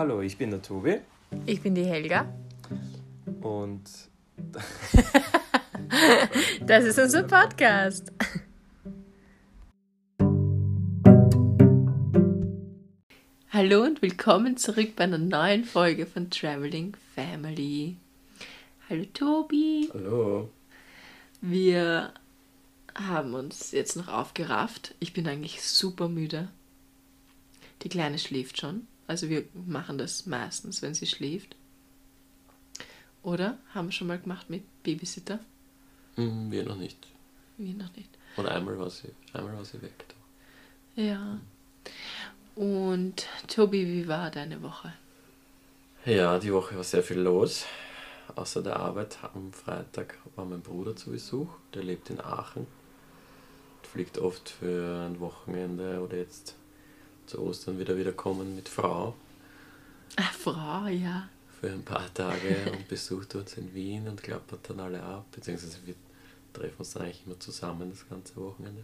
Hallo, ich bin der Tobi Ich bin die Helga. und Das ist unser Podcast. Hallo und willkommen zurück bei einer neuen Folge von Traveling Family. Hallo Tobi. hallo. Wir haben uns jetzt noch aufgerafft. Ich bin eigentlich super müde. Die Kleine schläft schon. Also wir machen das meistens, wenn sie schläft. Oder? Haben wir schon mal gemacht mit Babysitter? Hm, wir noch nicht. Wir noch nicht. Und einmal war sie, einmal war sie weg. Ja. Und Tobi, wie war deine Woche? Ja, die Woche war sehr viel los. Außer der Arbeit am Freitag war mein Bruder zu Besuch. Der lebt in Aachen. Fliegt oft für ein Wochenende oder jetzt zu Ostern wieder wiederkommen mit Frau Ah, Frau, ja. für ein paar Tage und besucht uns in Wien und klappert dann alle ab. Beziehungsweise wir treffen uns dann eigentlich immer zusammen das ganze Wochenende.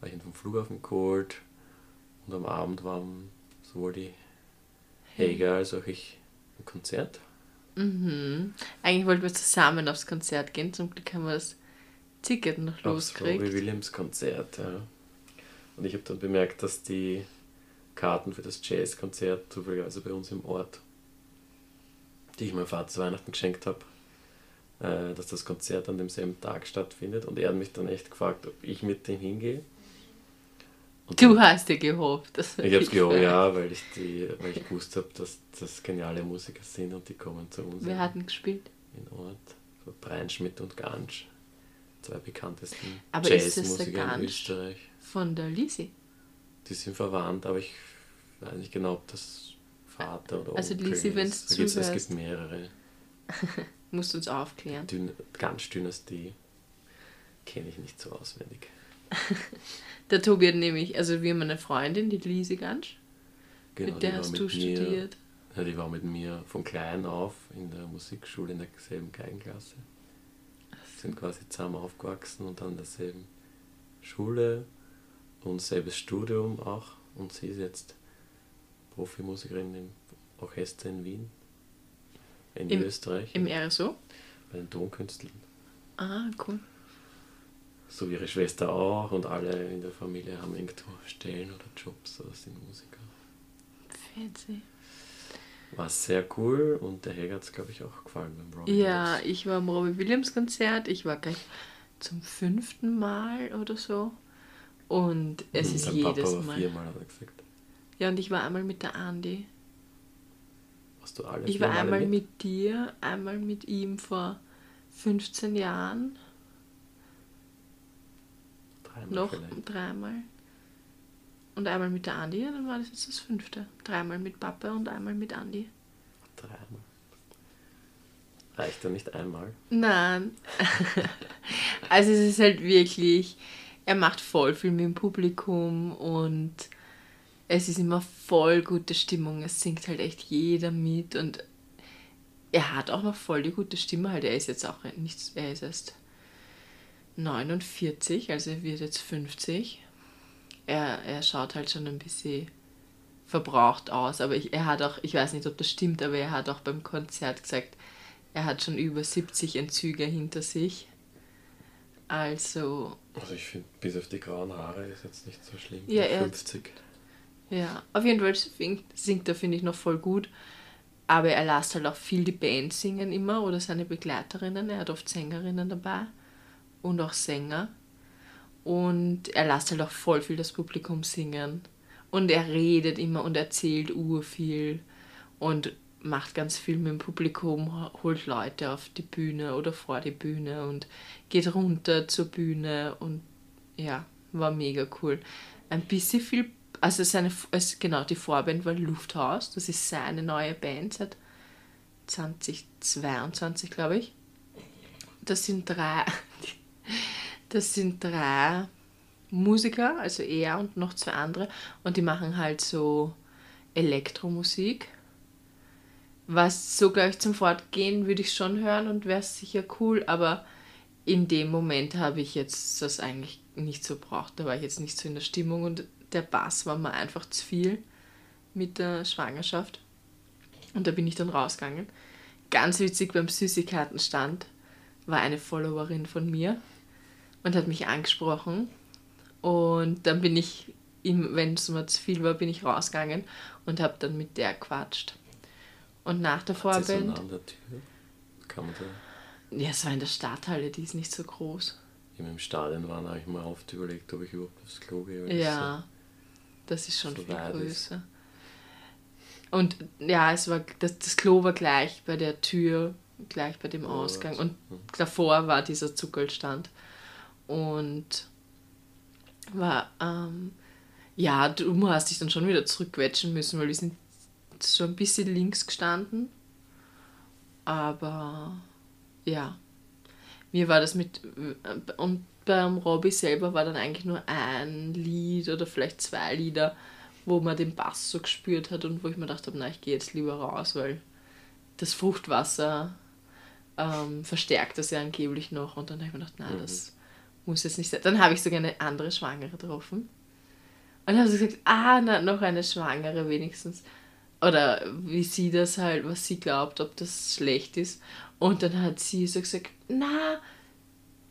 War ich ihn vom Flughafen geholt und am Abend waren sowohl die Helga als auch ich im Konzert. Mhm. Eigentlich wollten wir zusammen aufs Konzert gehen. Zum Glück haben wir das Ticket noch Aufs Robbie losgekriegt. Williams Konzert. Ja. Und ich habe dann bemerkt, dass die Karten für das Jazzkonzert zufälligerweise bei uns im Ort, die ich meinem Vater zu Weihnachten geschenkt habe, äh, dass das Konzert an demselben Tag stattfindet. Und er hat mich dann echt gefragt, ob ich mit dem hingehe. Und Du hast dir gehofft. Das ich habe es gehört, ja, weil ich, die, weil ich gewusst habe, dass das geniale Musiker sind und die kommen zu uns Wir in, hatten gespielt. in Ort. So Breinschmidt und Gansch, zwei bekanntesten Jazzmusiker in? Österreich. Von der Lisi. Die sind verwandt, aber ich weiß nicht genau, ob das Vater oder Also Onkel Lisi, ist. gibt's- Es zuhörst. gibt mehrere. Musst uns aufklären. Dyn ganz Dynastie kenne ich nicht so auswendig. Der Tobi hat nämlich, also wir haben eine Freundin, die Lisi Gansch. Genau, mit der hast du mir- studiert. Ja, die war mit mir von klein auf in der Musikschule in derselben Geigenklasse. Sind quasi zusammen aufgewachsen und dann in derselben Schule und selbes Studium auch. Und sie ist jetzt Profimusikerin im Orchester in Wien, in Im- Österreich, Im RSO. bei den Tonkünstlern. Ah, cool. So wie ihre Schwester auch und alle in der Familie haben irgendwo Stellen oder Jobs oder sind Musiker. Fancy. War sehr cool und der Helga hat es, glaube ich, auch gefallen beim Robbie Ja, Williams. ich war am Robbie Williams Konzert. Ich war gleich zum fünften Mal oder so. Und es ist Dein jedes Papa war Mal. viermal, hat er gesagt. Ja, und ich war einmal mit der Andi. Hast du alle Ich war einmal mit dir, einmal mit ihm vor 15 Jahren, Dreimal noch vielleicht. dreimal. Und einmal mit der Andi, ja, dann war das jetzt das fünfte. Dreimal mit Papa und einmal mit Andi. Dreimal. Reicht ja nicht einmal. Nein. also es ist halt wirklich, er macht voll viel mit dem Publikum und es ist immer voll gute Stimmung. Es singt halt echt jeder mit und er hat auch noch voll die gute Stimme. Halt, er ist jetzt auch nicht, er ist erst 49, also er wird jetzt 50. Er, er schaut halt schon ein bisschen verbraucht aus, aber ich, er hat auch, ich weiß nicht, ob das stimmt, aber er hat auch beim Konzert gesagt, er hat schon über 70 Entzüge hinter sich. Also, Also ich finde, bis auf die grauen Haare ist jetzt nicht so schlimm. Ja, Mit er- 50. ja, auf jeden Fall singt, singt er, finde ich, noch voll gut. Aber er lässt halt auch viel die Band singen immer oder seine Begleiterinnen. Er hat oft Sängerinnen dabei und auch Sänger. Und er lässt halt auch voll viel das Publikum singen. Und er redet immer und erzählt urviel und macht ganz viel mit dem Publikum, holt Leute auf die Bühne oder vor die Bühne und geht runter zur Bühne und ja, war mega cool. Ein bisschen viel, also seine, also genau, die Vorband war Lufthaus, das ist seine neue Band seit 2022, glaube ich. Das sind drei, das sind drei Musiker, also er und noch zwei andere, und die machen halt so Elektromusik. Was so gleich zum Fortgehen würde ich schon hören und wäre sicher cool, aber in dem Moment habe ich jetzt das eigentlich nicht so braucht. Da war ich jetzt nicht so in der Stimmung und der Bass war mir einfach zu viel. mit der Schwangerschaft. Und da bin ich dann rausgegangen. Ganz witzig beim Süßigkeitenstand war eine Followerin von mir und hat mich angesprochen. Und dann bin ich, wenn es mir zu viel war, bin ich rausgegangen und habe dann mit der quatscht. Und nach der sie so Vorband. nah an der Tür? Kann man da... Ja, es war in der Stadthalle, die ist nicht so groß. Im im Stadion waren, habe ich mir oft überlegt, ob ich überhaupt aufs Klo gehe. weil das Ja, das ist schon so viel weit ist. größer. Und ja, es war das, das Klo war gleich bei der Tür, gleich bei dem Oh, Ausgang. so. Und davor war dieser Zuckelstand. Und war, ähm, ja, du hast dich dann schon wieder zurückquetschen müssen, weil wir sind so ein bisschen links gestanden. Aber ja, mir war das mit. Und beim Robby selber war dann eigentlich nur ein Lied oder vielleicht zwei Lieder, wo man den Bass so gespürt hat und wo ich mir gedacht habe, na, ich gehe jetzt lieber raus, weil das Fruchtwasser ähm, verstärkt das ja angeblich noch. Und dann habe ich mir gedacht, nein, Mhm. das muss jetzt nicht sein. Dann habe ich sogar eine andere Schwangere getroffen. Und dann haben sie gesagt, ah, na, noch eine Schwangere wenigstens. Oder wie sie das halt, was sie glaubt, ob das schlecht ist. Und dann hat sie so gesagt, na,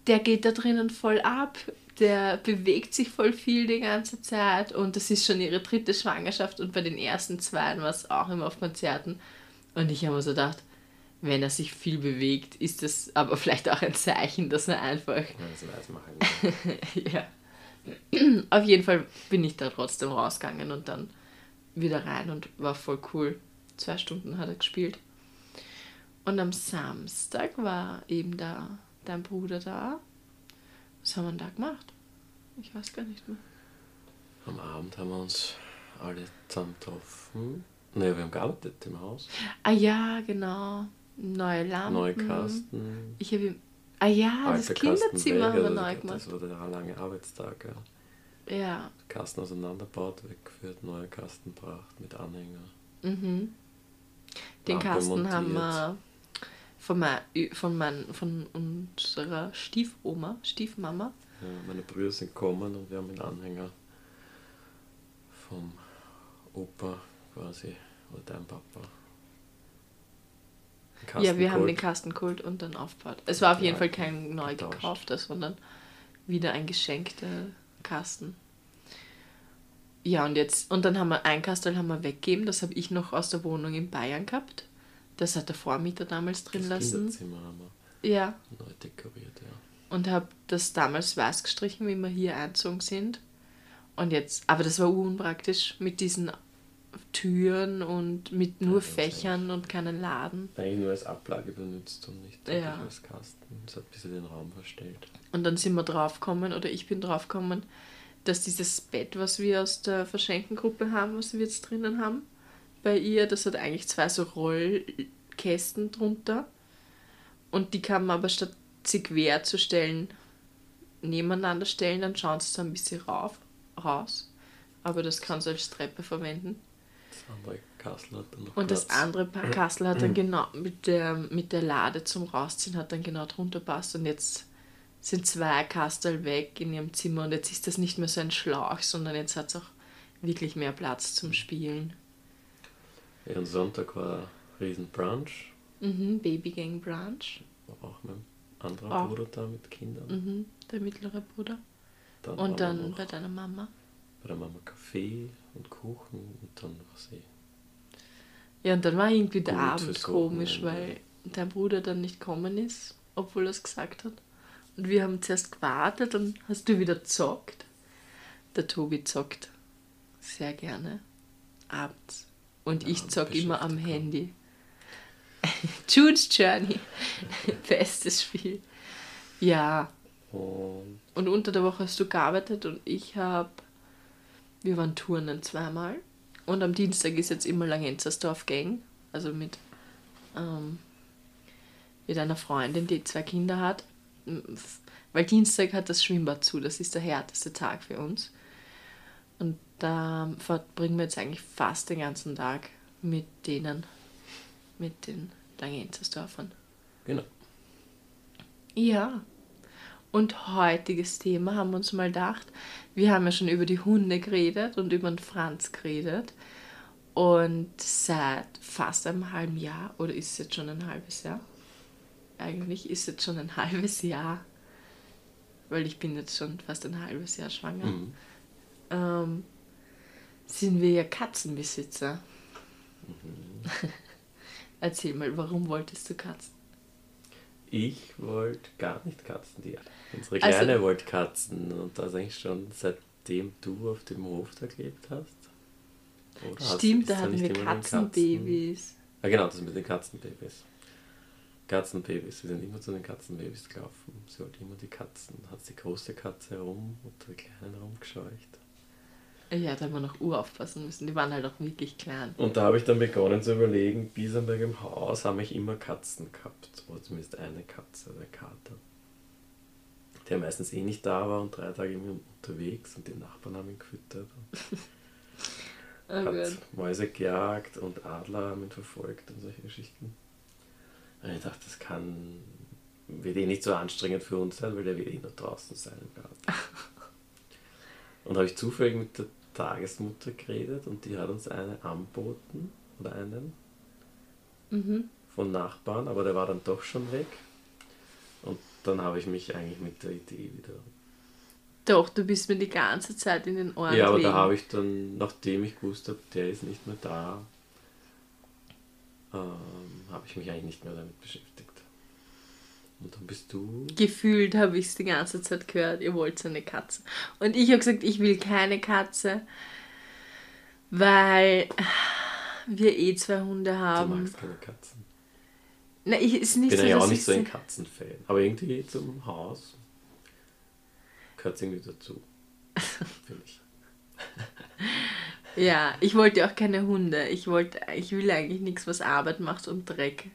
der geht da drinnen voll ab, der bewegt sich voll viel die ganze Zeit und das ist schon ihre dritte Schwangerschaft und bei den ersten zwei war es auch immer auf Konzerten. Und ich habe mir so gedacht, wenn er sich viel bewegt, ist das aber vielleicht auch ein Zeichen, dass er einfach Ja, das halt ja. Auf jeden Fall bin ich da trotzdem rausgegangen und dann wieder rein und war voll cool. Zwei Stunden hat er gespielt. Und am Samstag war eben da dein Bruder da. Was haben wir da gemacht? Ich weiß gar nicht mehr. Am Abend haben wir uns alle zusammen getroffen. Ne, wir haben gearbeitet im Haus. Ah ja, genau. Neue Lampen. Neue Kasten. Ich habe ihm. Ah ja, das alte Kinderzimmer haben wir also neu gemacht. Das war der lange Arbeitstag. Ja. Ja. Kasten auseinandergebaut, weggeführt, neue Kasten gebracht mit Anhänger. Mhm. Den Lampe Kasten haben montiert. wir von, mein, von, mein, von unserer Stiefoma, Stiefmama. Ja, meine Brüder sind gekommen und wir haben den Anhänger vom Opa quasi, oder dein Papa. ja, wir haben den Kasten geholt und dann aufgebaut. Es war auf jeden Ja, Fall kein neu getauscht. gekaufter, sondern wieder ein geschenkter Kasten. Ja, und jetzt, und dann haben wir ein Kastel haben wir weggegeben, das habe ich noch aus der Wohnung in Bayern gehabt. Das hat der Vormieter damals drin das lassen. Kinderzimmer haben wir Ja, neu dekoriert, ja. und habe das damals weiß gestrichen, wie wir hier einzogen sind. Und jetzt, aber das war unpraktisch mit diesen Türen und mit nur Ja, Fächern und keinen Laden. Eigentlich nur als Ablage benutzt und nicht Ja. als Kasten. Das hat ein bisschen den Raum verstellt. Und dann sind wir draufgekommen, oder ich bin draufgekommen, dass dieses Bett, was wir aus der Verschenkengruppe haben, was wir jetzt drinnen haben, bei ihr, das hat eigentlich zwei so Rollkästen drunter. Und die kann man aber statt sie quer zu stellen, nebeneinander stellen, dann schauen sie so ein bisschen rauf, raus. Aber das kannst du als Treppe verwenden. Das andere Kassel hat dann noch Und das Platz. andere Pa- Kastel hat dann genau mit der, mit der Lade zum Rausziehen hat dann genau drunter passt. Und jetzt sind zwei Kastel weg in ihrem Zimmer und jetzt ist das nicht mehr so ein Schlauch, sondern jetzt hat es auch wirklich mehr Platz zum Spielen. Ja, und Sonntag war riesen Brunch. Mhm, Babygang Brunch. War auch mein anderer Auch. Bruder da mit Kindern. Mhm, der mittlere Bruder. Dann Und dann bei deiner Mama. bei der Mama Kaffee und Kuchen und dann was eh. Ja, und dann war irgendwie der Abend komisch, weil dein Bruder dann nicht gekommen ist, obwohl er es gesagt hat. Und wir haben zuerst gewartet und hast du wieder zockt. Der Tobi zockt sehr gerne abends. Und Ja, ich zock immer am Beschäftigung. Handy. Jude's Journey. Bestes Spiel. Ja, Und und unter der Woche hast du gearbeitet und ich habe. Wir waren turnen zweimal. Und am Dienstag ist jetzt immer Langenzersdorf Gang. Also mit, ähm, mit einer Freundin, die zwei Kinder hat. Weil Dienstag hat das Schwimmbad zu. Das ist der härteste Tag für uns. Und da verbringen wir jetzt eigentlich fast den ganzen Tag mit denen. Mit den Langenzersdorfern. genau. Ja. Und heutiges Thema haben wir uns mal gedacht, wir haben ja schon über die Hunde geredet und über den Franz geredet. Und seit fast einem halben Jahr, oder ist es jetzt schon ein halbes Jahr? Eigentlich ist jetzt schon ein halbes Jahr, weil ich bin jetzt schon fast ein halbes Jahr schwanger, Mhm. ähm, sind wir ja Katzenbesitzer. Erzähl mal, warum wolltest du Katzen? Ich wollte gar nicht Katzen. Die, unsere Also- Kleine wollte Katzen. Und das eigentlich schon seitdem du auf dem Hof da gelebt hast. Oder hast- Stimmt, ist da hatten wir Katzenbabys. Ja, genau, das mit den Katzenbabys. Katzenbabys, wir sind immer zu den Katzenbabys gelaufen. Sie wollte immer die Katzen. Hat die große Katze herum und die kleinen rumgescheucht. Ja, da haben wir noch Uhr aufpassen müssen. Die waren halt auch wirklich klein. Und da habe ich dann begonnen zu überlegen, Biesenberg im Haus haben ich immer Katzen gehabt. Oder zumindest eine Katze, der Kater. Der meistens eh nicht da war und drei Tage immer unterwegs und die Nachbarn haben ihn gefüttert. Oh hat Gott. Mäuse gejagt und Adler haben ihn verfolgt und solche Geschichten. Und ich dachte, das kann, wird eh nicht so anstrengend für uns sein, weil der wird eh nur draußen sein im Garten. und habe ich zufällig mit der Tagesmutter geredet und die hat uns eine anboten oder einen Mhm. von Nachbarn, aber der war dann doch schon weg. Und dann habe ich mich eigentlich mit der Idee wieder. Doch, du bist mir die ganze Zeit in den Ohren ja, aber da gelegen. habe ich dann, nachdem ich gewusst habe, der ist nicht mehr da, ähm, habe ich mich eigentlich nicht mehr damit beschäftigt. Und dann bist du. Gefühlt habe ich es die ganze Zeit gehört, ihr wollt eine Katze. Und ich habe gesagt, ich will keine Katze, weil wir eh zwei Hunde Du haben. magst keine Katzen. Na, ich ist Ich nicht bin so, ja auch nicht ich so ein Katzenfan. Aber irgendwie zum Haus gehört es irgendwie dazu. Finde ich. Ja, ich wollte auch keine Hunde. Ich wollte, ich will eigentlich nichts, was Arbeit macht und Dreck.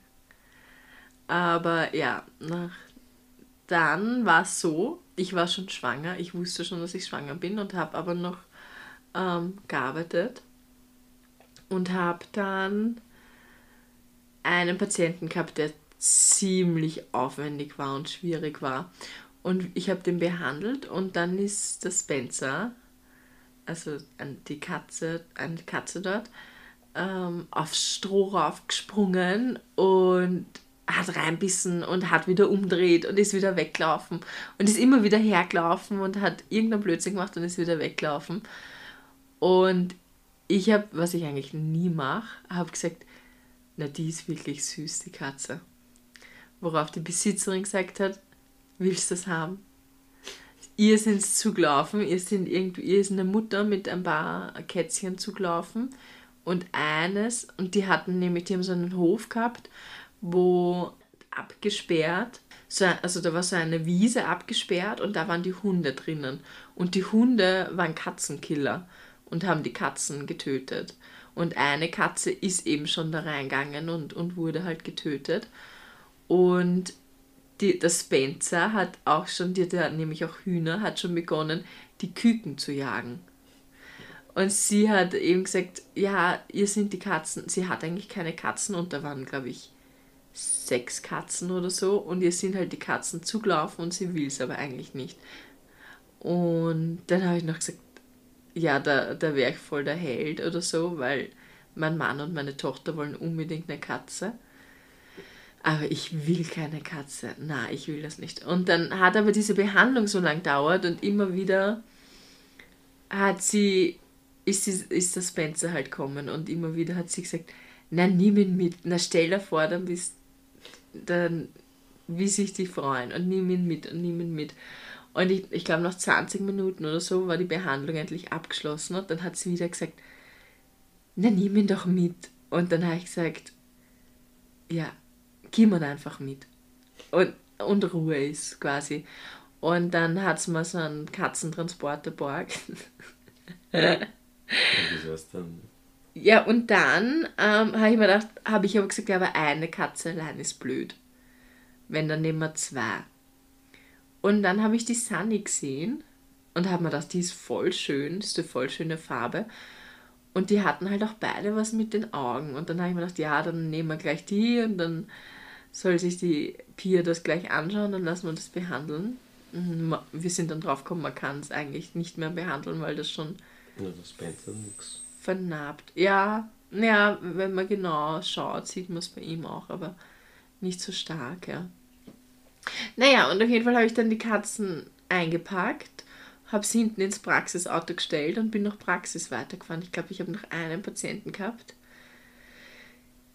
Aber ja, nach, dann war es so, ich war schon schwanger. Ich wusste schon, dass ich schwanger bin und habe aber noch ähm, gearbeitet und habe dann einen Patienten gehabt, der ziemlich aufwendig war und schwierig war. Und ich habe den behandelt und dann ist der Spencer, also an die Katze, eine Katze dort, ähm, aufs Stroh raufgesprungen und hat reinbissen und hat wieder umdreht und ist wieder weggelaufen und ist immer wieder hergelaufen und hat irgendeinen Blödsinn gemacht und ist wieder weggelaufen. Und ich habe, was ich eigentlich nie mache, habe gesagt, na die ist wirklich süß, die Katze. Worauf die Besitzerin gesagt hat, willst du das haben? Ihr sind zugelaufen, ihr sind irgendwie, ihr ist eine Mutter mit ein paar Kätzchen zugelaufen und eines, und die hatten nämlich, die haben so einen Hof gehabt, wo abgesperrt, so, also da war so eine Wiese abgesperrt und da waren die Hunde drinnen. Und die Hunde waren Katzenkiller und haben die Katzen getötet. Und eine Katze ist eben schon da reingegangen und, und wurde halt getötet. Und die, der Spencer hat auch schon, hat ja nämlich auch Hühner, hat schon begonnen, die Küken zu jagen. Und sie hat eben gesagt, ja, ihr sind die Katzen. Sie hat eigentlich keine Katzen und da waren, glaube ich, sechs Katzen oder so. Und ihr sind halt die Katzen zugelaufen und sie will es aber eigentlich nicht. Und dann habe ich noch gesagt, ja, da, da wäre ich voll der Held oder so, weil mein Mann und meine Tochter wollen unbedingt eine Katze. Aber ich will keine Katze. Na, ich will das nicht. Und dann hat aber diese Behandlung so lang gedauert und immer wieder hat sie, ist, sie, ist der Spencer halt kommen und immer wieder hat sie gesagt, na, nimm ihn mit. Na, stell dir vor, dann bist, dann, wie sich die freuen und nimm ihn mit und nimm ihn mit. Und ich, ich glaube, nach 20 Minuten oder so war die Behandlung endlich abgeschlossen und dann hat sie wieder gesagt, na, nimm ihn doch mit. Und dann habe ich gesagt, ja, mir einfach mit. Und, und Ruhe ist quasi. Und dann hat sie mir so einen Katzentransporter borgt. Ist dann. Ja, und dann ähm, habe ich mir gedacht, habe ich aber gesagt, ja, aber eine Katze allein ist blöd. Wenn, dann nehmen wir zwei. Und dann habe ich die Sunny gesehen und habe mir gedacht, die ist voll schön, ist eine voll schöne Farbe. Und die hatten halt auch beide was mit den Augen. Und dann habe ich mir gedacht, ja, dann nehmen wir gleich die und dann soll sich die Pia das gleich anschauen, dann lassen wir das behandeln. Mhm, Wir sind dann drauf gekommen, man kann es eigentlich nicht mehr behandeln, weil das schon Ja, das nix. vernarbt. Ja, Ja, wenn man genau schaut, sieht man es bei ihm auch, aber nicht so stark, ja. Naja, und auf jeden Fall habe ich dann die Katzen eingepackt, habe sie hinten ins Praxisauto gestellt und bin noch Praxis weitergefahren. Ich glaube, ich habe noch einen Patienten gehabt,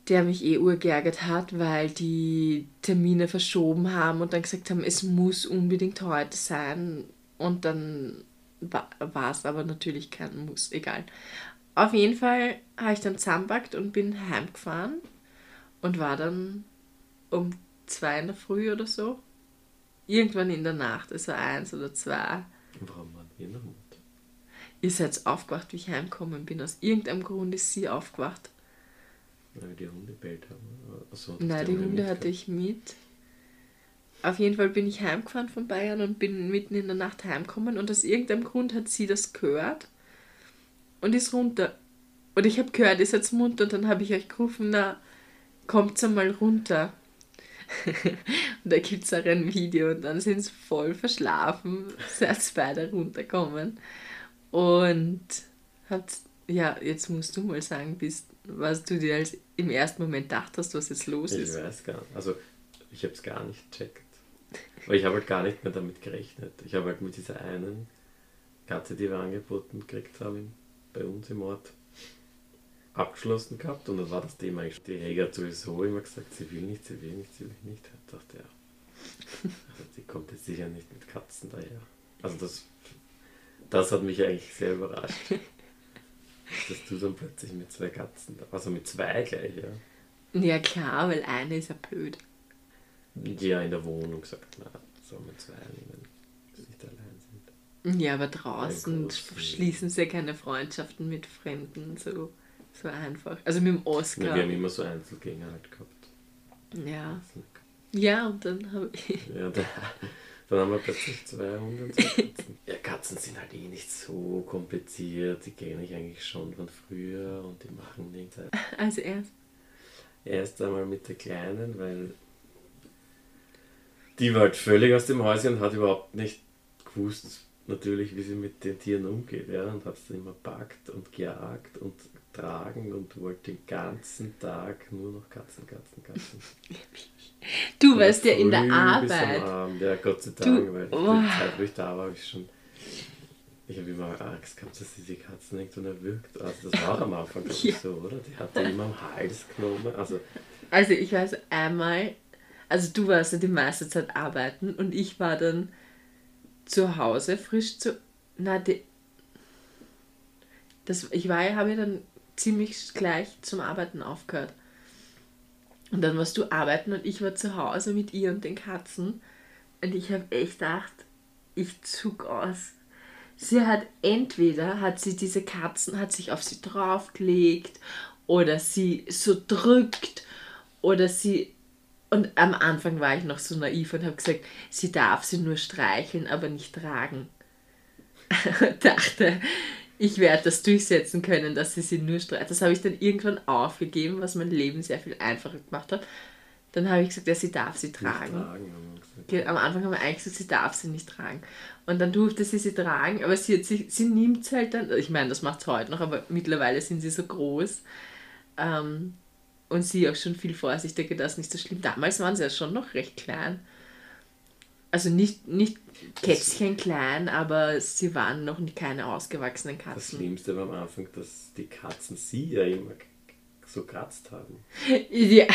der mich eh urgeärgert hat, weil die Termine verschoben haben und dann gesagt haben, es muss unbedingt heute sein. Und dann war es aber natürlich kein Muss, egal. Auf jeden Fall habe ich dann zusammenpackt und bin heimgefahren und war dann um zwei in der Früh oder so. Irgendwann in der Nacht, also eins oder zwei. Warum waren wir noch Mut? Ihr seid aufgewacht, wie ich heimgekommen bin. Aus irgendeinem Grund ist sie aufgewacht. Weil die Hunde bellt haben. Achso, Nein, die, die Hunde hatte ich mit. Auf jeden Fall bin ich heimgefahren von Bayern und bin mitten in der Nacht heimgekommen und aus irgendeinem Grund hat sie das gehört und ist runter. Und ich habe gehört, ist jetzt munter und dann habe ich euch gerufen, na, kommt einmal runter. und da gibt es auch ein Video und dann sind sie voll verschlafen, als beide runterkommen. Und habt, ja, jetzt musst du mal sagen, bist, was du dir als im ersten Moment dachtest, was jetzt los ich ist. Ich weiß gar nicht. Also, ich habe es gar nicht checkt. Aber ich habe halt gar nicht mehr damit gerechnet. Ich habe halt mit dieser einen Katze, die wir angeboten gekriegt haben, bei uns im Ort, abgeschlossen gehabt und dann war das Thema eigentlich. Die Jäger hat sowieso immer gesagt, sie will nicht, sie will nicht, sie will nicht. Ich dachte, ja, also die kommt jetzt sicher nicht mit Katzen daher. Also das, das hat mich eigentlich sehr überrascht. Dass du dann plötzlich mit zwei Katzen, also mit zwei gleich, ja. Ja klar, weil eine ist ja blöd. Ja, in der Wohnung sagt man, soll man zwei nehmen, die nicht allein sind. Ja, aber draußen schließen sie ja keine Freundschaften mit Fremden, so. So einfach. Also mit dem Oscar. Ja, wir haben immer so Einzelgänger halt gehabt. Ja. Ja, und dann habe ich. Ja, da, dann haben wir plötzlich zwei Hunde und zwei Katzen. Ja, Katzen sind halt eh nicht so kompliziert. Die kenne ich eigentlich schon von früher und die machen nichts. Also erst. Erst einmal mit der Kleinen, weil die war halt völlig aus dem Häuschen und hat überhaupt nicht gewusst, natürlich, wie sie mit den Tieren umgeht. Ja, und hat es dann immer packt und gejagt und tragen und wollte den ganzen Tag nur noch Katzen, Katzen, Katzen. Du warst ja in der Arbeit. Ja, Gott sei Dank, du, weil oh. die Zeit, wo ich da war, habe ich schon. Ich habe immer Angst gehabt, dass sie die Katzen irgendwann erwürgt. Also das war am Anfang ja. so, oder? Die hat die immer am Hals genommen. Also, also ich weiß einmal, also du warst ja die meiste Zeit arbeiten und ich war dann zu Hause frisch zu. Na, die, das, ich war, habe ja dann ziemlich gleich zum Arbeiten aufgehört. Und dann warst du arbeiten und ich war zu Hause mit ihr und den Katzen. Und ich habe echt gedacht, ich zug aus. Sie hat entweder hat sie diese Katzen, hat sich auf sie draufgelegt oder sie so drückt oder sie und am Anfang war ich noch so naiv und habe gesagt, sie darf sie nur streicheln, aber nicht tragen. dachte, ich werde das durchsetzen können, dass sie sie nur streitet. Das habe ich dann irgendwann aufgegeben, was mein Leben sehr viel einfacher gemacht hat. Dann habe ich gesagt, ja, sie darf sie tragen. tragen Am Anfang haben wir eigentlich gesagt, sie darf sie nicht tragen. Und dann durfte sie sie tragen, aber sie, sie, sie nimmt es halt dann, ich meine, das macht es heute noch, aber mittlerweile sind sie so groß. Ähm, und sie auch schon viel vorsichtiger, das ist nicht so schlimm. Damals waren sie ja schon noch recht klein. Also nicht, nicht Kätzchen klein, aber sie waren noch keine ausgewachsenen Katzen. Das Schlimmste war am Anfang, dass die Katzen sie ja immer so kratzt haben. Ja.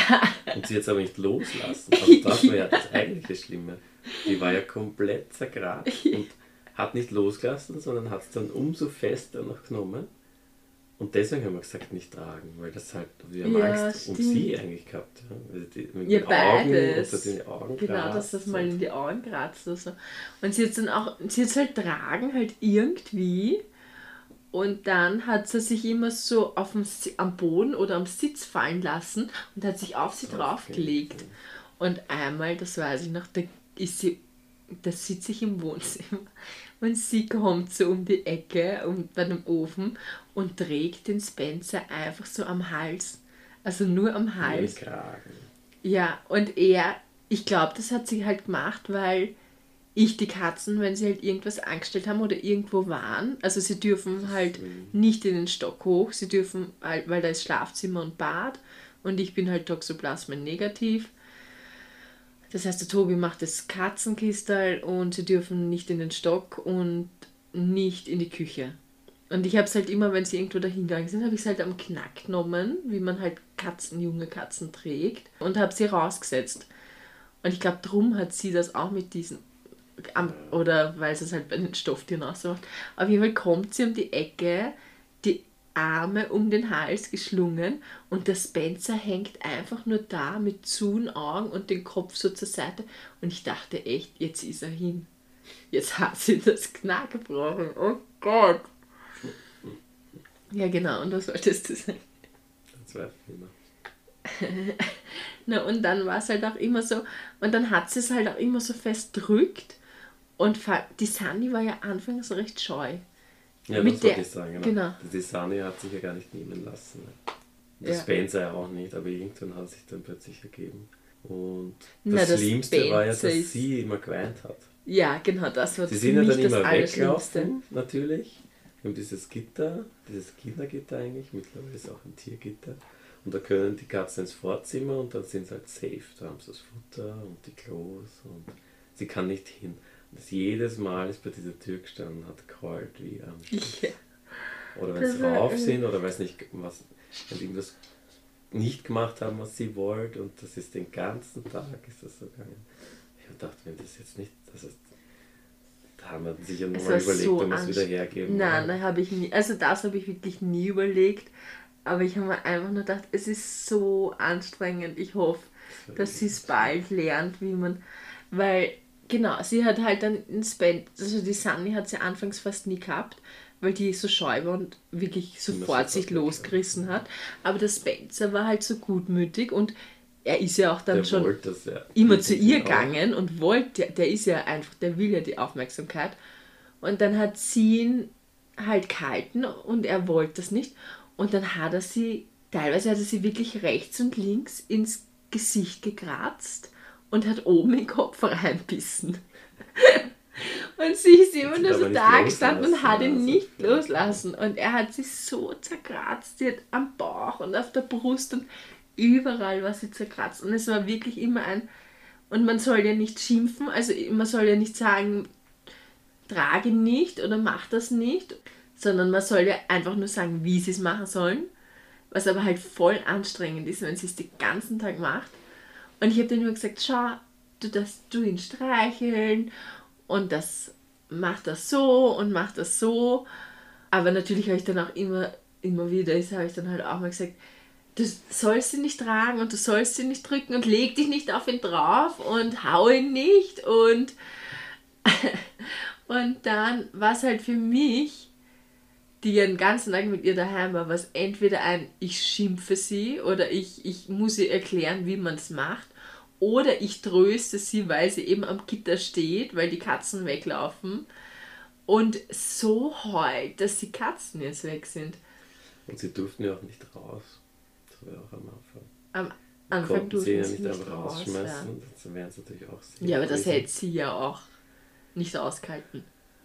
Und sie jetzt aber nicht loslassen. Also das war ja das eigentliche Schlimme. Die war ja komplett zerkratzt und hat nicht losgelassen, sondern hat es dann umso fester noch genommen und deswegen haben wir gesagt, nicht tragen, weil das halt, wir haben ja, Angst stimmt. um sie eigentlich gehabt. Ja, die, mit ja beides. Augen, den Augen genau, dass das mal in die Augen kratzt oder so. Und sie jetzt dann auch, sie jetzt halt tragen halt irgendwie und dann hat sie sich immer so auf dem, am Boden oder am Sitz fallen lassen und hat sich auf sie draufgelegt. Und einmal, das weiß ich noch, da ist sie, da sitze ich im Wohnzimmer und sie kommt so um die Ecke um, bei dem Ofen und trägt den Spencer einfach so am Hals. Also nur am Hals. Ja, und er, ich glaube, das hat sie halt gemacht, weil ich die Katzen, wenn sie halt irgendwas angestellt haben oder irgendwo waren. Also sie dürfen halt nicht in den Stock hoch, sie dürfen weil da ist Schlafzimmer und Bad und ich bin halt Toxoplasma negativ. Das heißt, der Tobi macht das Katzenkistel und sie dürfen nicht in den Stock und nicht in die Küche. Und ich habe es halt immer, wenn sie irgendwo dahin gegangen sind, habe ich es halt am Knack genommen, wie man halt Katzen, junge Katzen trägt und habe sie rausgesetzt. Und ich glaube, drum hat sie das auch mit diesen, oder weil sie es halt bei den Stofftieren auch so macht. Auf jeden Fall kommt sie um die Ecke, Arme um den Hals geschlungen und der Spencer hängt einfach nur da mit zuen Augen und den Kopf so zur Seite. Und ich dachte echt, jetzt ist er hin. Jetzt hat sie das Knack gebrochen. Oh Gott. Ja, genau, und was wolltest du sagen? Das war immer. Na, und dann war es halt auch immer so, und dann hat sie es halt auch immer so fest drückt. Und die Sunny war ja anfangs recht scheu. Ja, Mit das wollte ich sagen. Genau. genau. Die Sani hat sich ja gar nicht nehmen lassen. Das Ja. Spencer ja auch nicht, aber irgendwann hat sich dann plötzlich ergeben. Und Na, das das Schlimmste war ja, dass ist- sie immer geweint hat. Ja, genau, das war Sie sind ja dann das immer weggelaufen, natürlich. Wir haben dieses Gitter, dieses Kindergitter eigentlich, mittlerweile ist auch ein Tiergitter. Und da können die Katzen ins Vorzimmer und dann sind sie halt safe. Da haben sie das Futter und die Klos und sie kann nicht hin. Und das jedes Mal ist bei dieser Tür gestanden, hat geheult wie am Stich. Ja. Oder wenn Das sie rauf irgendwie- sind oder weiß nicht, was, wenn sie irgendwas nicht gemacht haben, was sie wollte und das ist den ganzen Tag ist das so gegangen. Ich habe gedacht, wenn das jetzt nicht, das ist, da haben wir sicher nochmal überlegt, so ob wir es wieder hergeben. Nein, nein, habe ich nie. Also das habe ich wirklich nie überlegt. Aber ich habe mir einfach nur gedacht, es ist so anstrengend. Ich hoffe, war dass sie es bald lernt, wie man. Weil, genau, sie hat halt dann ins Bett, also die Sunny hat sie anfangs fast nie gehabt, weil die so scheu war und wirklich sofort sich losgerissen hat. Aber der Spencer war halt so gutmütig und er ist ja auch dann Der schon das ja. immer zu ihr gegangen und wollte, der ist ja einfach, der will ja die Aufmerksamkeit. Und dann hat sie ihn halt gehalten und er wollte das nicht. Und dann hat er sie, teilweise hat er sie wirklich rechts und links ins Gesicht gekratzt und hat oben den Kopf reinbissen. Und sie ist immer nur so da gestanden und hat ihn also. nicht loslassen. Und er hat sie so zerkratzt, hat am Bauch und auf der Brust und überall war sie zerkratzt. Und es war wirklich immer ein. Und man soll ja nicht schimpfen, also man soll ja nicht sagen, trage nicht oder mach das nicht, sondern man soll ja einfach nur sagen, wie sie es machen sollen. Was aber halt voll anstrengend ist, wenn sie es den ganzen Tag macht. Und ich habe dann nur gesagt, schau, du darfst du ihn streicheln und das macht das so und macht das so. Aber natürlich habe ich dann auch immer, immer wieder, habe ich dann halt auch mal gesagt, du sollst ihn nicht tragen und du sollst ihn nicht drücken und leg dich nicht auf ihn drauf und hau ihn nicht und und dann war es halt für mich, die den ganzen Tag mit ihr daheim war, was entweder ein ich schimpfe sie oder ich, ich muss ihr erklären, wie man es macht oder ich tröste sie, weil sie eben am Gitter steht, weil die Katzen weglaufen und so heult, dass die Katzen jetzt weg sind. Und sie durften ja auch nicht raus. Das war ja auch am Anfang. Am Anfang Konnten sie durften ja nicht nicht einfach rausschmeißen. Ja. Dann wären sie natürlich auch sehr ja, aber das gewesen. hätte sie ja auch nicht ausgehalten.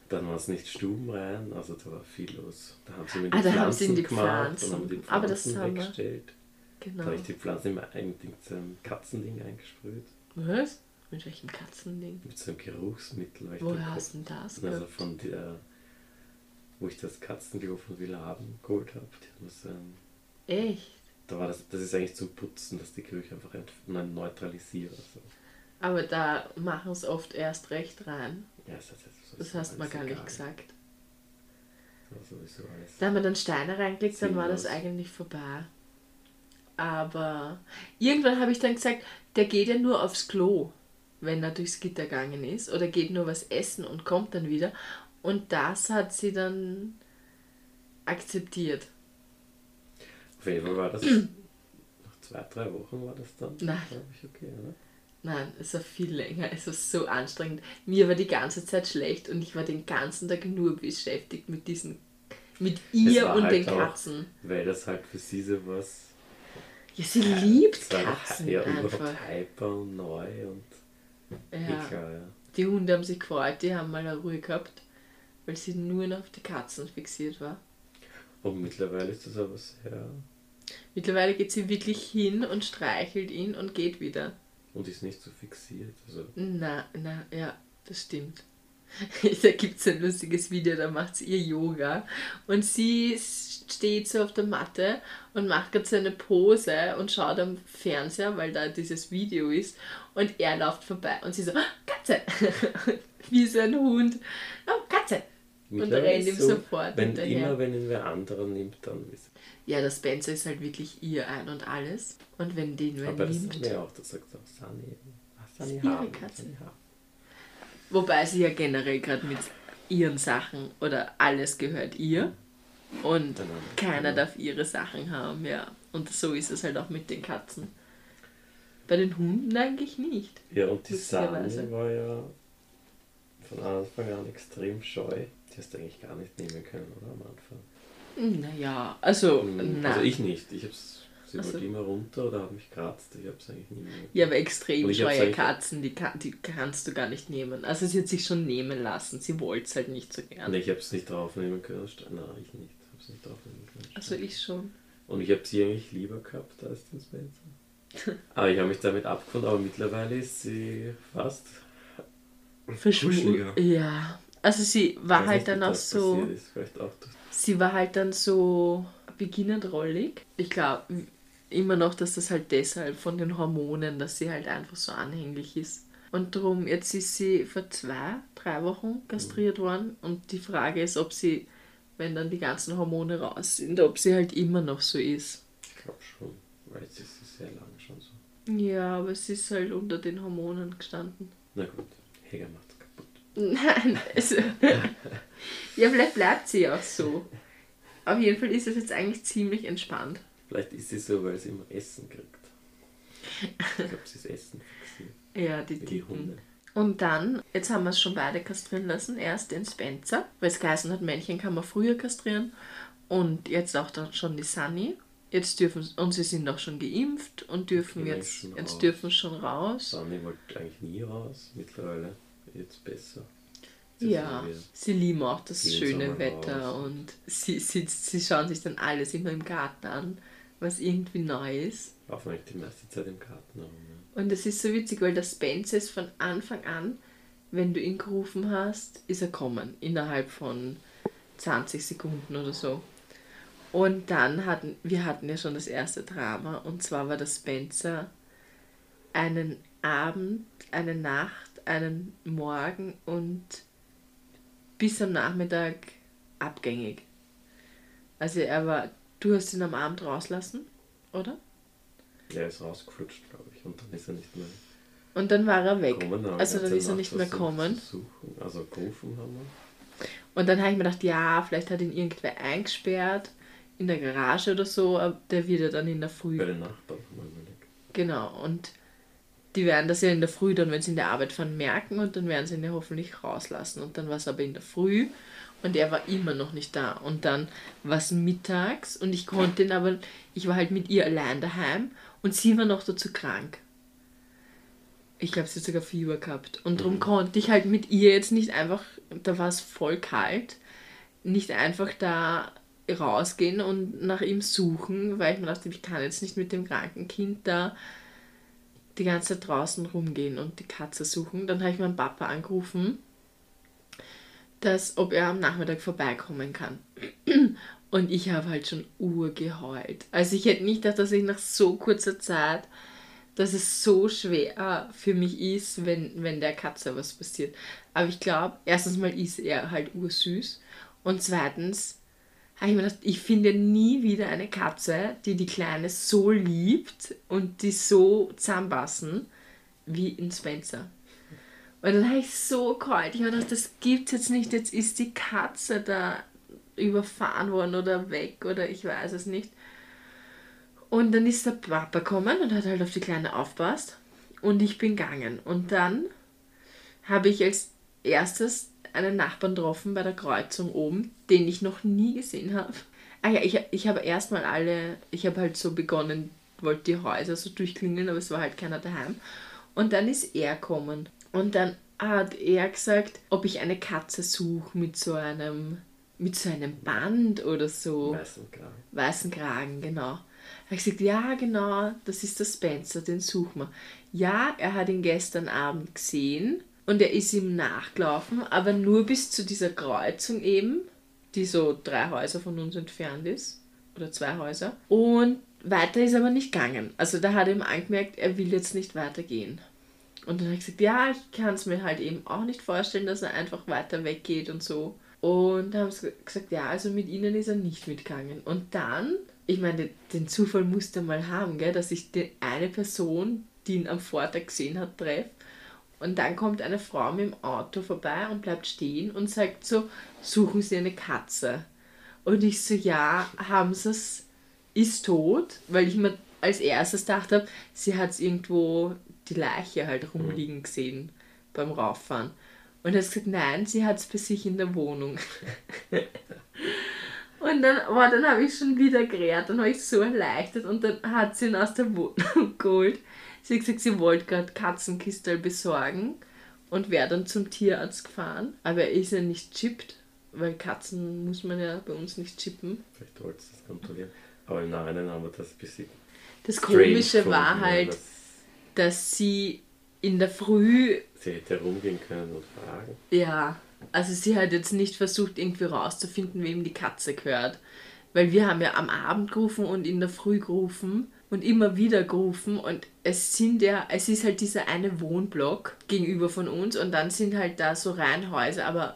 Dann war es nicht Stuben rein, also da war viel los. Da haben sie mir die Ah, da Pflanzen haben sie in die gemacht, Pflanzen. dann haben die Aber das Pflanzen haben wir. Weggestellt. Da Genau. habe ich die Pflanzen immer ein mit so einem Katzending eingesprüht. Was? Mit welchem Katzending? Mit so einem Geruchsmittel. Woher hast du denn das? Also von der, wo ich das Katzenklo von Villaben geholt habe. Die haben so ein, Echt? da war das, das ist eigentlich zum Putzen, dass die Gerüche einfach nein, neutralisieren. Also. Aber da machen es oft erst recht rein. Ja, das, das, das, Das hast du mir gar nicht egal. gesagt. Da haben wir dann Steine reingelegt, dann war das eigentlich vorbei. Aber irgendwann habe ich dann gesagt, der geht ja nur aufs Klo, wenn er durchs Gitter gegangen ist. Oder geht nur was essen und kommt dann wieder. Und das hat sie dann akzeptiert. Auf jeden Fall war das, nach zwei, drei Wochen war das dann, Nein. glaube ich, okay, oder? Nein, es war viel länger, es war so anstrengend. Mir war die ganze Zeit schlecht und ich war den ganzen Tag nur beschäftigt mit diesen, mit ihr und halt den auch- Katzen. Weil das halt für sie so was Ja, sie liebt das war Katzen ja einfach. hyper und neu und Ja. eh klar, ja. Die Hunde haben sich gefreut, die haben mal eine Ruhe gehabt, weil sie nur noch auf die Katzen fixiert war. Und mittlerweile ist das aber sehr. Mittlerweile geht sie wirklich hin und streichelt ihn und geht wieder. Und ist nicht so fixiert. Also, Na, na, ja, das stimmt. da gibt es ein lustiges Video, da macht sie ihr Yoga und sie steht so auf der Matte und macht gerade so eine Pose und schaut am Fernseher, weil da dieses Video ist und er läuft vorbei und sie so, "Ah, Katze! Wie so ein Hund. Oh, Katze! Und mittlerweile rennt ihm so, sofort wenn hinterher. Immer wenn ihn wer anderen nimmt, dann ist Ja, der Spencer ist halt wirklich ihr ein und alles. Und wenn den wer Aber das nimmt. auch, das sagt auch Sunny. Sunny ihre Katze. Sunny. Wobei sie ja generell gerade mit ihren Sachen oder alles gehört ihr. Und Genau. keiner Ja. darf ihre Sachen haben, ja. Und so ist es halt auch mit den Katzen. Bei den Hunden eigentlich nicht. Ja, und die. Sunny war ja von Anfang an extrem scheu. Die hast du eigentlich gar nicht nehmen können, oder am Anfang? Naja, also, Hm, na. Also ich nicht. Ich hab's, sie Ach so. wollte immer runter oder hat mich kratzt. Ich hab's eigentlich nie mehr. ja, aber extrem scheue Katzen, die, kann, die kannst du gar nicht nehmen. Also sie hat sich schon nehmen lassen. Sie wollte es halt nicht so gern. Nee, ich hab's nicht draufnehmen können. Nein, ich nicht. Hab's nicht draufnehmen können. Also ich schon. Und ich habe sie eigentlich lieber gehabt als den Spencer. aber ich habe mich damit abgefunden, aber mittlerweile ist sie fast. Verschwunden. Ja. Also sie war halt nicht, dann auch so. passiert Ist. Vielleicht auch Sie war halt dann so beginnend rollig. Ich glaube immer noch, dass das halt deshalb von den Hormonen, dass sie halt einfach so anhänglich ist. Und darum, jetzt ist sie vor zwei, drei Wochen kastriert worden. Und die Frage ist, ob sie, wenn dann die ganzen Hormone raus sind, ob sie halt immer noch so ist. Ich glaube schon, weil jetzt ist sie sehr lange schon so. Ja, aber sie ist halt unter den Hormonen gestanden. Na gut, Heger macht's kaputt. Nein, also. ja, vielleicht bleibt sie auch so. Auf jeden Fall ist es jetzt eigentlich ziemlich entspannt. Vielleicht ist sie so, weil sie immer Essen kriegt. Ich glaube, sie ist Essen fixiert. Ja, die die. Hunde. Und dann, jetzt haben wir es schon beide kastrieren lassen. Erst den Spencer, weil es geheißen hat, Männchen kann man früher kastrieren. Und jetzt auch dann schon die Sunny. Jetzt dürfen, und sie sind auch schon geimpft und dürfen jetzt, schon jetzt raus. dürfen schon raus. Sunny wollte eigentlich nie raus. Mittlerweile jetzt besser. Jetzt Ja, sie lieben auch das schöne Wetter raus. und sie, sie, sie schauen sich dann alles immer im Garten an, was irgendwie neu ist. Laufen eigentlich die meiste Zeit im Garten herum. Ja. Und das ist so witzig, weil der Spencer ist von Anfang an, wenn du ihn gerufen hast, ist er kommen. Innerhalb von 20 Sekunden oder so. Und dann hatten, wir hatten ja schon das erste Drama. Und zwar war der Spencer einen Abend, eine Nacht, einen Morgen und bis am Nachmittag abgängig. Also er war, du hast ihn am Abend rauslassen, oder? Er ist rausgeflutscht, glaube ich. Und dann ist er nicht mehr Und dann war er weg. gekommen. aber Also dann ist er nicht mehr kommen. Also gerufen haben wir. Und dann habe ich mir gedacht, ja, vielleicht hat ihn irgendwer eingesperrt in der Garage oder so, aber der wird ja dann in der Früh. Bei den Nachbarn wir überlegt. Genau. Und die werden das ja in der Früh dann, wenn sie in der Arbeit fahren, merken und dann werden sie ihn ja hoffentlich rauslassen. Und dann war es aber in der Früh und er war immer noch nicht da. Und dann war es mittags und ich konnte ihn aber, ich war halt mit ihr allein daheim und sie war noch dazu krank. Ich glaube, sie hat sogar Fieber gehabt. Und darum konnte ich halt mit ihr jetzt nicht einfach, da war es voll kalt, nicht einfach da rausgehen und nach ihm suchen, weil ich mir dachte, ich kann jetzt nicht mit dem kranken Kind da die ganze Zeit draußen rumgehen und die Katze suchen. Dann habe ich meinen Papa angerufen, dass, ob er am Nachmittag vorbeikommen kann. Und ich habe halt schon urgeheult. Also ich hätte nicht gedacht, dass ich nach so kurzer Zeit, dass es so schwer für mich ist, wenn, wenn der Katze was passiert. Aber ich glaube, erstens mal ist er halt ursüß und zweitens habe ich mir gedacht, ich finde nie wieder eine Katze, die die Kleine so liebt und die so zusammenpassen wie in Spencer. Und dann habe ich so kalt. Ich habe gedacht, das gibt's jetzt nicht. Jetzt ist die Katze da überfahren worden oder weg oder ich weiß es nicht. Und dann ist der Papa gekommen und hat halt auf die Kleine aufpasst. Und ich bin gegangen. Und dann habe ich als erstes einen Nachbarn getroffen bei der Kreuzung oben, den ich noch nie gesehen habe. Ah ja, ich, ich habe erstmal alle, ich habe halt so begonnen, wollte die Häuser so durchklingeln, aber es war halt keiner daheim. Und dann ist er gekommen. Und dann hat er gesagt, ob ich eine Katze suche mit so einem mit so einem Band oder so. Weißen Kragen. Weißen Kragen, genau. Er hat gesagt, ja, genau, das ist der Spencer, den suchen wir. Ja, er hat ihn gestern Abend gesehen und er ist ihm nachgelaufen, aber nur bis zu dieser Kreuzung eben, die so drei Häuser von uns entfernt ist. Oder zwei Häuser. Und weiter ist aber nicht gegangen. Also da hat er ihm angemerkt, er will jetzt nicht weitergehen. Und dann habe ich gesagt, ja, ich kann es mir halt eben auch nicht vorstellen, dass er einfach weiter weggeht und so. Und da haben sie gesagt, ja, also mit ihnen ist er nicht mitgegangen. Und dann, ich meine, den Zufall musste mal haben, gell, dass ich die eine Person, die ihn am Vortag gesehen hat, treffe. Und dann kommt eine Frau mit dem Auto vorbei und bleibt stehen und sagt so, suchen Sie eine Katze. Und ich so, ja, haben Sie es, ist tot, weil ich mir als erstes dachte, sie hat irgendwo die Leiche halt rumliegen gesehen beim Rauffahren. Und er hat gesagt, nein, sie hat es bei sich in der Wohnung. und dann, boah, dann habe ich schon wieder gerät, dann habe ich so erleichtert und dann hat sie ihn aus der Wohnung geholt. Sie hat gesagt, sie wollte gerade Katzenkistel besorgen und wäre dann zum Tierarzt gefahren. Aber er ist ja nicht chippt, weil Katzen muss man ja bei uns nicht chippen. Vielleicht wollte sie das kontrollieren. Aber im Nachhinein haben wir das ein bisschen. Das Komische war halt, dass dass sie in der Früh Sie hätte herumgehen können und fragen. Ja, also sie hat jetzt nicht versucht, irgendwie rauszufinden, wem die Katze gehört. Weil wir haben ja am Abend gerufen und in der Früh gerufen und immer wieder gerufen und es sind ja, es ist halt dieser eine Wohnblock gegenüber von uns und dann sind halt da so Reihenhäuser, aber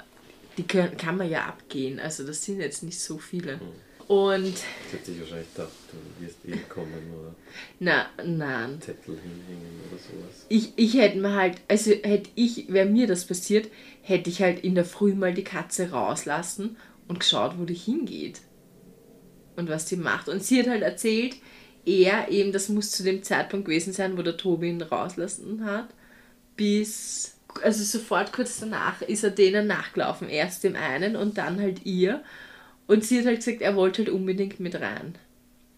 die können, kann man ja abgehen, also das sind jetzt nicht so viele. Und Sie hat sich wahrscheinlich gedacht, du wirst eh kommen oder na, nein, Zettel hinhängen oder sowas. ich, ich hätte mir halt, also hätte ich, wäre mir das passiert, hätte ich halt in der Früh mal die Katze rauslassen und geschaut, wo die hingeht. Und was die macht. Und sie hat halt erzählt, er eben, das muss zu dem Zeitpunkt gewesen sein, wo der Tobi ihn rauslassen hat, bis, also sofort kurz danach ist er denen nachgelaufen. Erst dem einen und dann halt ihr. Und sie hat halt gesagt, er wollte halt unbedingt mit rein.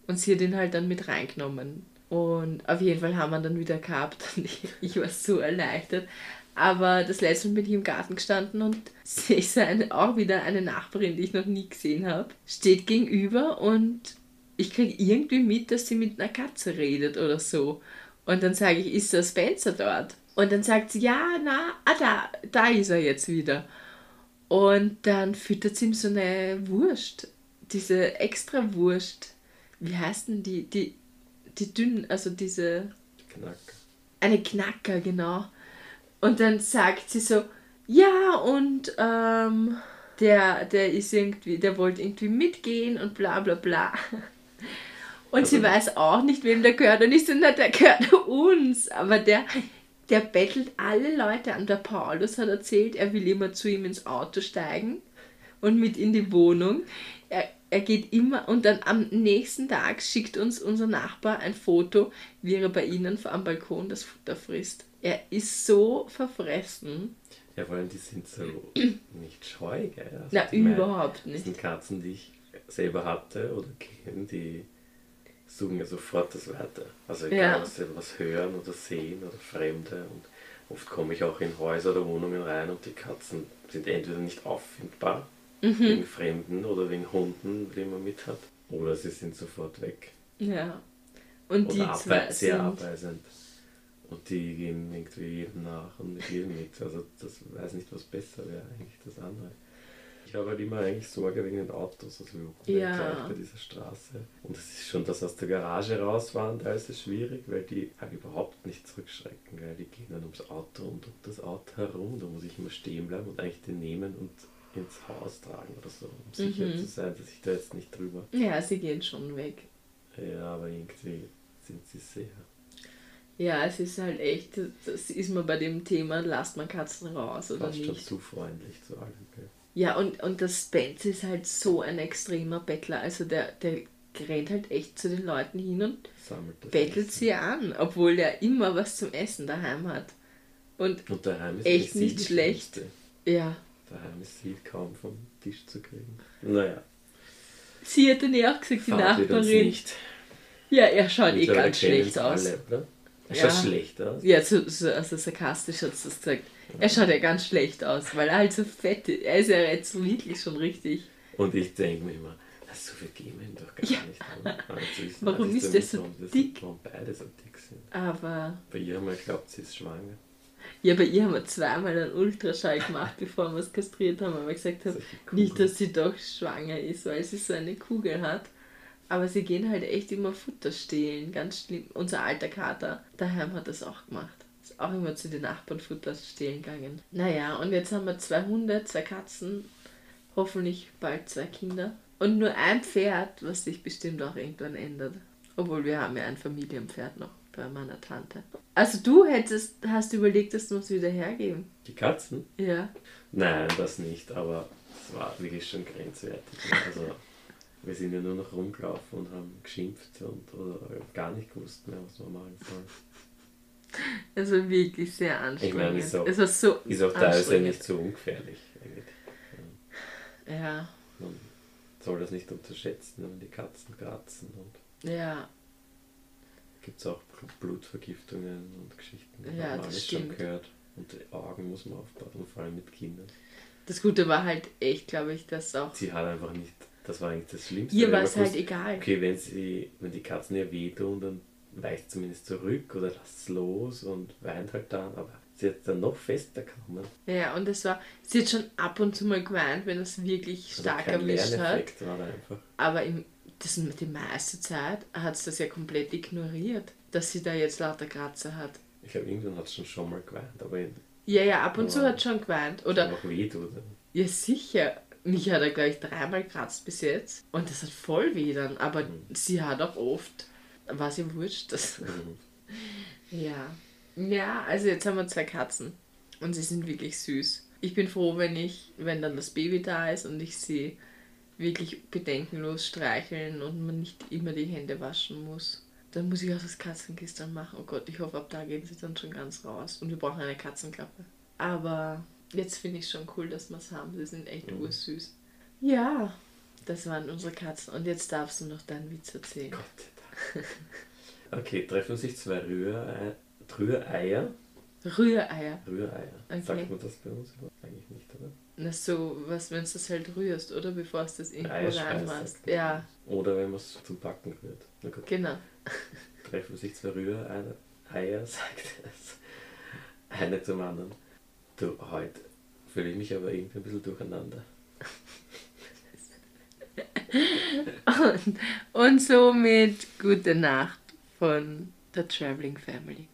Und sie hat ihn halt dann mit reingenommen. Und auf jeden Fall haben wir ihn dann wieder gehabt und ich, ich war so erleichtert. Aber das letzte Mal bin ich im Garten gestanden und sehe so eine, auch wieder eine Nachbarin, die ich noch nie gesehen habe, steht gegenüber und ich kriege irgendwie mit, dass sie mit einer Katze redet oder so. Und dann sage ich, ist der Spencer dort? Und dann sagt sie, ja, na, ah, da, da ist er jetzt wieder. Und dann füttert sie ihm so eine Wurst, diese extra Wurst. Wie heißt denn die? Die, die dünn, also diese, Knack. eine Knacker, genau. Und dann sagt sie so, ja, und ähm, der, der ist irgendwie, der wollte irgendwie mitgehen und bla bla bla. Und sie Also- weiß auch nicht, wem der gehört. Und ich so, na, der gehört uns. Aber der, der bettelt alle Leute an. Der Paulus hat erzählt, er will immer zu ihm ins Auto steigen und mit in die Wohnung. Er, er geht immer und dann am nächsten Tag schickt uns unser Nachbar ein Foto, wie er bei ihnen am Balkon das Futter frisst. Er ist so verfressen. Ja, vor allem die sind so nicht scheu, gell? Also Na, überhaupt Das nicht. sind Katzen, die ich selber hatte oder kenne, die suchen ja sofort das Weite. Also egal, Ja. was sie was hören oder sehen oder Fremde. Und oft komme ich auch in Häuser oder Wohnungen rein und die Katzen sind entweder nicht auffindbar, Mhm. wegen Fremden oder wegen Hunden, die man mit hat, oder sie sind sofort weg. Ja. Und die Oder zwei abwe sehr sind, abweisend. Und die gehen irgendwie jedem nach und mit jedem mit. Also das weiß nicht, was besser wäre eigentlich das andere. Ich habe halt immer eigentlich Sorge wegen den Autos, also wir Ja. gleich bei dieser Straße. Und es ist schon das aus der Garage rausfahren, da ist es schwierig, weil die halt überhaupt nicht zurückschrecken. Gell? Die gehen dann ums Auto und um das Auto herum, da muss ich immer stehen bleiben und eigentlich den nehmen und ins Haus tragen oder so, um sicher Mhm. zu sein, dass ich da jetzt nicht drüber. Ja, sie gehen schon weg. Ja, aber irgendwie sind sie sehr. Ja, es ist halt echt, das ist mir bei dem Thema, lasst man Katzen raus oder Fast schon nicht. zu freundlich zu allem. Gell? Ja, und, und der Spence ist halt so ein extremer Bettler. Also der, der rennt halt echt zu den Leuten hin und bettelt Essen. sie an, obwohl der immer was zum Essen daheim hat. Und Und daheim ist Echt nicht schlecht. Schlimmste. ja, Daheim ist sie kaum vom Tisch zu kriegen. Naja, sie hat dann eh auch gesagt, die uns Nachbarin. nicht. Ja, er schaut eh ganz schlecht aus. Alle, oder? Er schaut schlecht aus. Ja, so, so, also sarkastisch hat sie das gesagt. Er schaut ja ganz schlecht aus, weil er halt so fett ist. Er ist ja jetzt wirklich schon richtig. Und ich denke mir immer, das so viel geben doch gar Ja. nicht. zu wissen, Warum das ist der so dick? Warum beide so dick sind. Aber Bei ihr haben wir geglaubt, sie ist schwanger. ja, bei ihr haben wir zweimal einen Ultraschall gemacht, bevor wir es kastriert haben, weil wir gesagt haben, nicht, dass sie doch schwanger ist, weil sie so eine Kugel hat. Aber sie gehen halt echt immer Futter stehlen, ganz schlimm. Unser alter Kater, daheim hat das auch gemacht. Ist auch immer zu den Nachbarn Futter stehlen gegangen. Naja, und jetzt haben wir zwei Hunde, zwei Katzen, hoffentlich bald zwei Kinder. Und nur ein Pferd, was sich bestimmt auch irgendwann ändert. Obwohl wir haben ja ein Familienpferd noch bei meiner Tante. Also du hättest, hast überlegt, dass wir es wieder hergeben. Die Katzen? Ja. Nein, das nicht, aber es war wirklich schon grenzwertig. Also, wir sind ja nur noch rumgelaufen und haben geschimpft und oder gar nicht gewusst mehr, was wir machen sollen. Also wirklich sehr Ich anstrengend. meine, ist auch- es war so Ist auch teilweise nicht so ungefährlich. Eigentlich. Ja, Man soll das nicht unterschätzen, wenn die Katzen kratzen und ja, gibt es auch Blutvergiftungen und Geschichten. Ja, haben wir das alles stimmt. schon gehört. Und die Augen muss man aufpassen, vor allem mit Kindern. das Gute war halt echt, glaube ich, dass auch Sie hat einfach nicht, das war eigentlich das Schlimmste. ihr war es halt egal. Okay, wenn, sie, wenn die Katzen ihr wehtun, dann weicht zumindest zurück oder lasst es los und weint halt dann, aber sie hat dann noch fester genommen. Ja, und es war, sie hat schon ab und zu mal geweint, wenn es wirklich Also stark erwischt hat. War da einfach. Aber im, das, die meiste Zeit hat sie das ja komplett ignoriert, dass sie da jetzt lauter Kratzer hat. Ich glaube, irgendwann hat es schon schon mal geweint, aber Ja, ja, ab und zu hat schon geweint. Oder, noch wehtut, ja sicher, mich hat er gleich dreimal kratzt bis jetzt. Und das hat voll weh dann. Aber Mhm. sie hat auch oft, war sie wurscht, das Mhm. Ja. Ja, also jetzt haben wir zwei Katzen und sie sind wirklich süß. Ich bin froh, wenn ich, wenn dann das Baby da ist und ich sie wirklich bedenkenlos streicheln und man nicht immer die Hände waschen muss. Dann muss ich auch das Katzenkiss dann machen. Oh Gott, ich hoffe, ab da gehen sie dann schon ganz raus. Und wir brauchen eine Katzenklappe. Aber jetzt finde ich schon cool, dass wir es haben. Sie sind echt Mhm. ursüß. Ja, das waren unsere Katzen. Und jetzt darfst du noch deinen Witz erzählen. Gott sei Dank. Okay, treffen sich zwei Rührei Rühreier. Rühreier. Rühreier. Okay. Sagt man das bei uns überhaupt? Eigentlich nicht, oder? Na so, was, wenn du das halt rührst, oder? Bevor du das irgendwo reinmachst. Ja, Oder wenn man es zum Backen rührt. Genau. treffen sich zwei Rühreier, Eier, sagt es. Eine zum anderen. Du, heute fühle ich mich aber irgendwie ein bisschen durcheinander. Und, und somit gute Nacht von der Traveling Family.